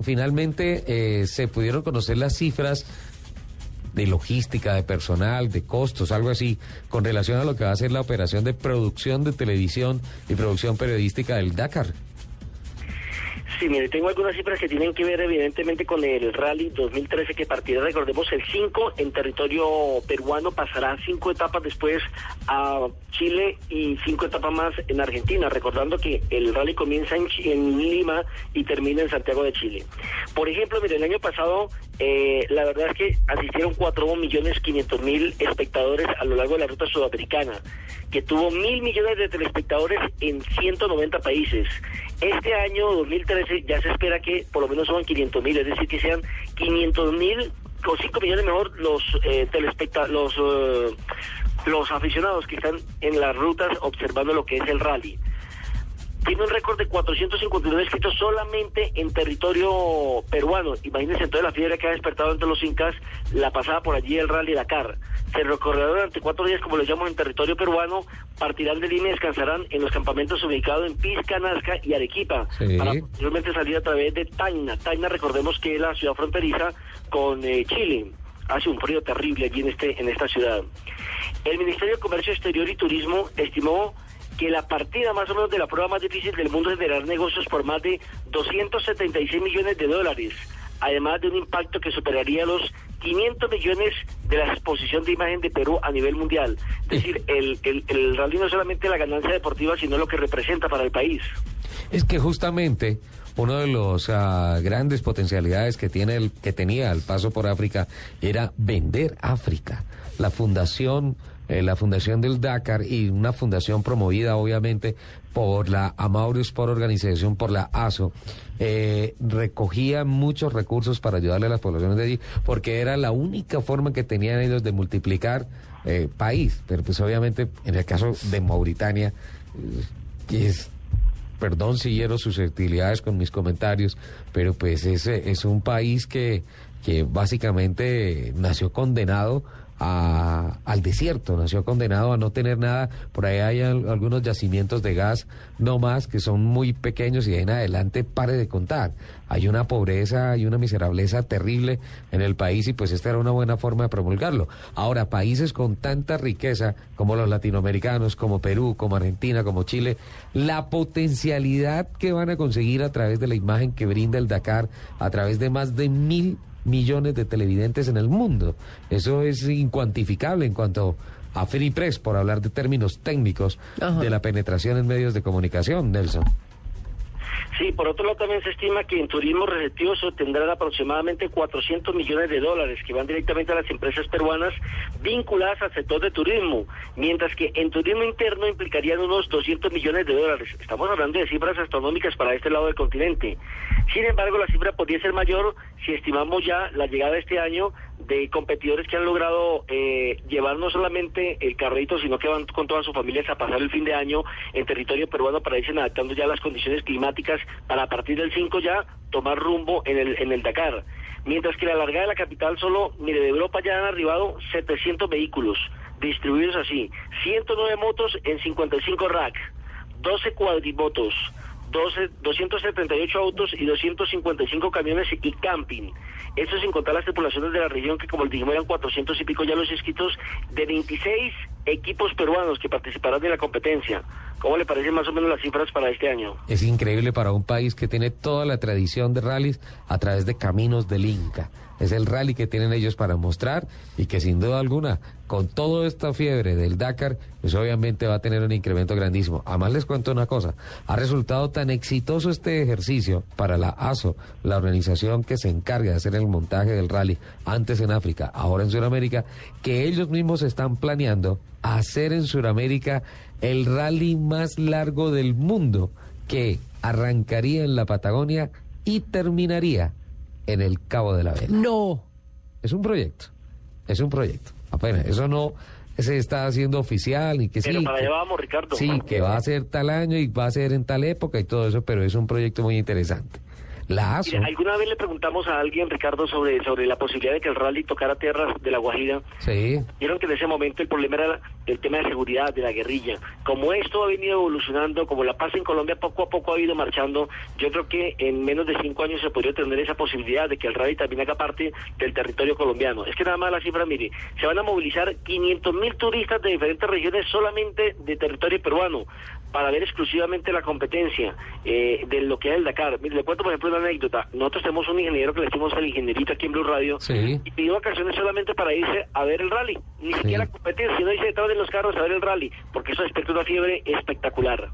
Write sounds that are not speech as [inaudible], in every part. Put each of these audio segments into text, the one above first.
Finalmente eh, se pudieron conocer las cifras de logística, de personal, de costos, algo así, con relación a lo que va a ser la operación de producción de televisión y producción periodística del Dakar. Sí, mire, tengo algunas cifras que tienen que ver evidentemente con el Rally 2013 que partirá, recordemos, el 5 en territorio peruano, pasará cinco etapas después a Chile y cinco etapas más en Argentina, recordando que el Rally comienza en, en Lima y termina en Santiago de Chile. Por ejemplo, mire, el año pasado eh, la verdad es que asistieron 4 millones 500 mil espectadores a lo largo de la ruta sudamericana, que tuvo mil millones de telespectadores en 190 países. Este año 2013 ya se espera que por lo menos son 500 mil, es decir, que sean 500 mil o 5 millones mejor los eh, los eh, los aficionados que están en las rutas observando lo que es el rally tiene un récord de 459 escritos solamente en territorio peruano. Imagínense entonces la fiebre que ha despertado entre los incas la pasada por allí el Rally Dakar. Se durante cuatro días, como lo llamamos, en territorio peruano, partirán de Lima y descansarán en los campamentos ubicados en Pisca, Nazca y Arequipa, para posteriormente salir a través de Taina. Taina, recordemos que es la ciudad fronteriza con eh, Chile. Hace un frío terrible allí en, este, en esta ciudad. El Ministerio de Comercio Exterior y Turismo estimó que la partida más o menos de la prueba más difícil del mundo es generar negocios por más de 276 millones de dólares, además de un impacto que superaría los 500 millones de la exposición de imagen de Perú a nivel mundial. Es decir, el, el, rally no es solamente la ganancia deportiva, sino lo que representa para el país. Es que justamente uno de los ah, grandes potencialidades que tiene el, que tenía el paso por África era vender África. La fundación eh, la fundación del Dakar y una fundación promovida obviamente por la Amauri Sport Organization, por la ASO, eh, recogía muchos recursos para ayudarle a las poblaciones de allí, porque era la única forma que tenían ellos de multiplicar eh, país. Pero pues obviamente en el caso de Mauritania, que es perdón si hiero susceptibilidades con mis comentarios, pero pues es, es un país que, que básicamente nació condenado a, al desierto, nació condenado a no tener nada. Por ahí hay algunos yacimientos de gas, no más, que son muy pequeños y de en adelante pare de contar. Hay una pobreza y una miserableza terrible en el país y pues esta era una buena forma de promulgarlo. Ahora, países con tanta riqueza como los latinoamericanos, como Perú, como Argentina, como Chile, la potencialidad que van a conseguir a través de la imagen que brinda el Dakar, a través de más de mil millones de televidentes en el mundo. Eso es incuantificable en cuanto a Free Press, por hablar de términos técnicos de la penetración en medios de comunicación, Nelson. Sí, por otro lado también se estima que en turismo receptivo se obtendrán aproximadamente 400 millones de dólares que van directamente a las empresas peruanas vinculadas al sector de turismo, mientras que en turismo interno implicarían unos 200 millones de dólares. Estamos hablando de cifras astronómicas para este lado del continente. Sin embargo, la cifra podría ser mayor si estimamos ya la llegada este año de competidores que han logrado eh, llevar no solamente el carrito, sino que van con todas sus familias a pasar el fin de año en territorio peruano para irse adaptando ya a las condiciones climáticas para a partir del 5 ya tomar rumbo en el, en el Dakar. Mientras que la largada de la capital solo, mire, de Europa ya han arribado 700 vehículos distribuidos así, 109 motos en 55 rack, 12 cuadrimotos, 12, 278 autos y 255 camiones y camping. Eso sin contar las tripulaciones de la región, que como les dijimos eran 400 y pico ya los inscritos, de 26 equipos peruanos que participarán de la competencia. ¿Cómo le parecen más o menos las cifras para este año? Es increíble para un país que tiene toda la tradición de rallies a través de caminos del Inca. Es el rally que tienen ellos para mostrar y que sin duda alguna, con toda esta fiebre del Dakar, pues obviamente va a tener un incremento grandísimo. Además les cuento una cosa, ha resultado tan exitoso este ejercicio para la ASO, la organización que se encarga de hacer el montaje del rally, antes en África, ahora en Sudamérica, que ellos mismos están planeando hacer en Sudamérica el rally más largo del mundo, que arrancaría en la Patagonia y terminaría en el Cabo de la Vela. No. Es un proyecto, es un proyecto. Apenas, eso no se está haciendo oficial y que Pero sí. para que- allá vamos, Ricardo. Sí, que va a ser tal año y va a ser en tal época y todo eso, pero es un proyecto muy interesante. La ASO, Mire, alguna vez le preguntamos a alguien, Ricardo, sobre, sobre la posibilidad de que el rally tocara tierras de la Guajira. sí, Vieron que en ese momento el problema era el tema de seguridad, de la guerrilla. Como esto ha venido evolucionando, como la paz en Colombia poco a poco ha ido marchando, yo creo que en menos de cinco años se podría tener esa posibilidad de que el rally también haga parte del territorio colombiano. Es que nada más la cifra, mire, se van a movilizar 500 mil turistas de diferentes regiones solamente de territorio peruano para ver exclusivamente la competencia eh, de lo que es el Dakar. Mire, le cuento, por ejemplo, una anécdota. Nosotros tenemos un ingeniero que le decimos el ingenierito aquí en Blue Radio Sí. y pidió vacaciones solamente para irse a ver el rally. Ni Sí. siquiera competencia, sino irse detrás de los carros a ver el rally, porque eso despierta una fiebre espectacular.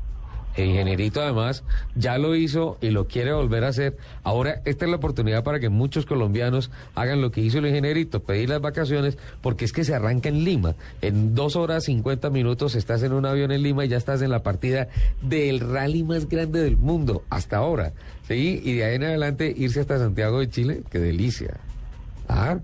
El ingenierito además ya lo hizo y lo quiere volver a hacer. Ahora, esta es la oportunidad para que muchos colombianos hagan lo que hizo el ingenierito, pedir las vacaciones, porque es que se arranca en Lima. En dos horas 50 minutos estás en un avión en Lima y ya estás en la partida del rally más grande del mundo hasta ahora. ¿Sí? Y de ahí en adelante irse hasta Santiago de Chile, qué delicia. Ah,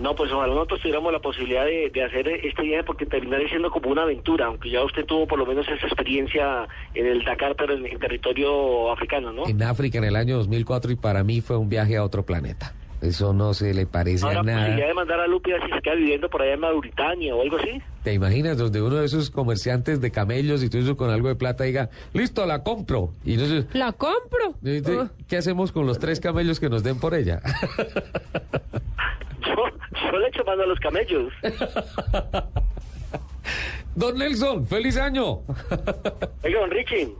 No, pues ojalá nosotros tuviéramos la posibilidad de, de hacer este viaje porque terminaría siendo como una aventura, aunque ya usted tuvo por lo menos esa experiencia en el Dakar, pero en, en territorio africano, ¿no? en África en el año 2004 y para mí fue un viaje a otro planeta. Eso no se le parece Ahora, a nada. posibilidad de mandar a Lupi si se queda viviendo por allá en Mauritania o algo así. ¿Te imaginas donde uno de esos comerciantes de camellos y todo eso con algo de plata diga, listo, la compro? Y entonces, La compro. dice, Ah. ¿qué hacemos con los tres camellos que nos den por ella? [laughs] Le echo mano a los camellos. Don Nelson, feliz año. Oiga, don Richie.